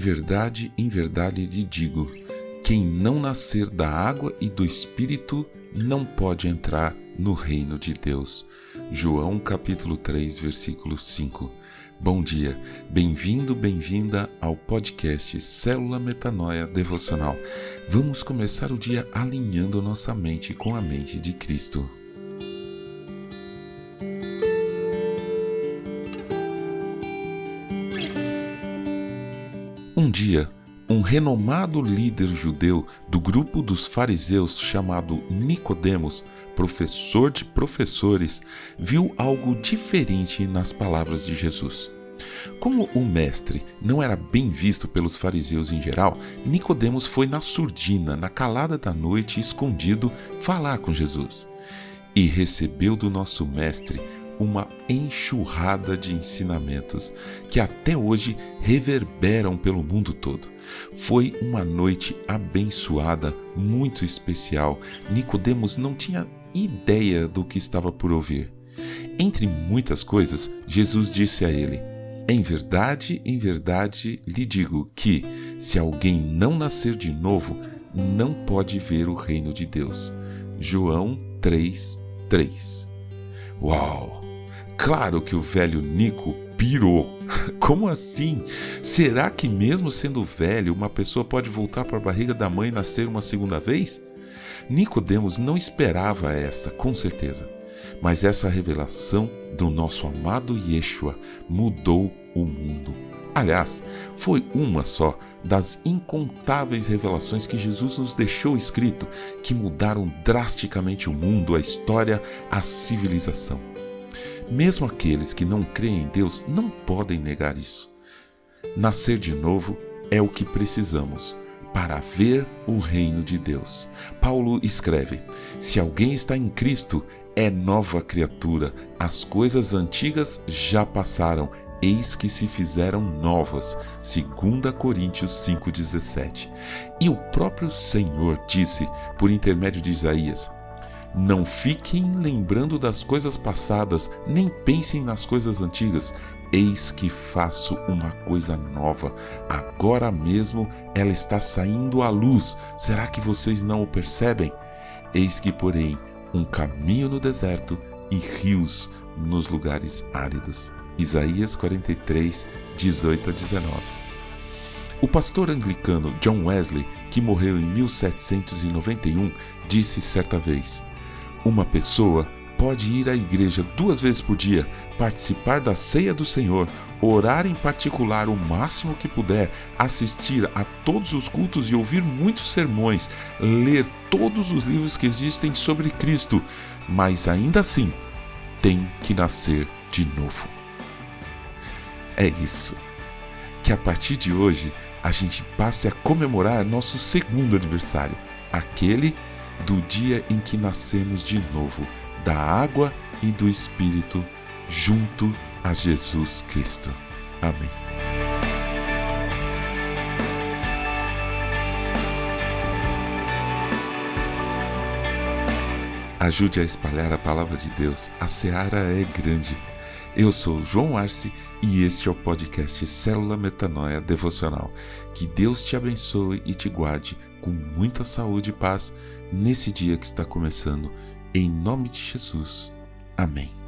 verdade, em verdade lhe digo: quem não nascer da água e do espírito não pode entrar no reino de Deus. João capítulo 3, versículo 5. Bom dia, bem-vindo, bem-vinda ao podcast Célula Metanoia Devocional. Vamos começar o dia alinhando nossa mente com a mente de Cristo. Um dia, um renomado líder judeu do grupo dos fariseus chamado Nicodemos, professor de professores, viu algo diferente nas palavras de Jesus. Como o mestre não era bem visto pelos fariseus em geral, Nicodemos foi na surdina, na calada da noite, escondido, falar com Jesus. E recebeu do nosso mestre uma enxurrada de ensinamentos que até hoje reverberam pelo mundo todo. Foi uma noite abençoada, muito especial. Nicodemos não tinha ideia do que estava por ouvir. Entre muitas coisas, Jesus disse a ele: Em verdade, em verdade lhe digo que, se alguém não nascer de novo, não pode ver o reino de Deus. João 3, 3. Uau! Claro que o velho Nico pirou. Como assim? Será que, mesmo sendo velho, uma pessoa pode voltar para a barriga da mãe e nascer uma segunda vez? Nicodemos não esperava essa, com certeza. Mas essa revelação do nosso amado Yeshua mudou o mundo. Aliás, foi uma só das incontáveis revelações que Jesus nos deixou escrito que mudaram drasticamente o mundo, a história, a civilização. Mesmo aqueles que não creem em Deus não podem negar isso. Nascer de novo é o que precisamos para ver o reino de Deus. Paulo escreve: Se alguém está em Cristo, é nova criatura, as coisas antigas já passaram, eis que se fizeram novas. 2 Coríntios 5,17. E o próprio Senhor disse, por intermédio de Isaías: não fiquem lembrando das coisas passadas, nem pensem nas coisas antigas. Eis que faço uma coisa nova. Agora mesmo ela está saindo à luz. Será que vocês não o percebem? Eis que, porém, um caminho no deserto e rios nos lugares áridos. Isaías 43, 18 a 19. O pastor anglicano John Wesley, que morreu em 1791, disse certa vez: uma pessoa pode ir à igreja duas vezes por dia, participar da ceia do Senhor, orar em particular o máximo que puder, assistir a todos os cultos e ouvir muitos sermões, ler todos os livros que existem sobre Cristo, mas ainda assim tem que nascer de novo. É isso. Que a partir de hoje a gente passe a comemorar nosso segundo aniversário, aquele do dia em que nascemos de novo, da água e do Espírito, junto a Jesus Cristo. Amém. Ajude a espalhar a palavra de Deus. A seara é grande. Eu sou João Arce e este é o podcast Célula Metanoia Devocional. Que Deus te abençoe e te guarde com muita saúde e paz nesse dia que está começando. Em nome de Jesus. Amém.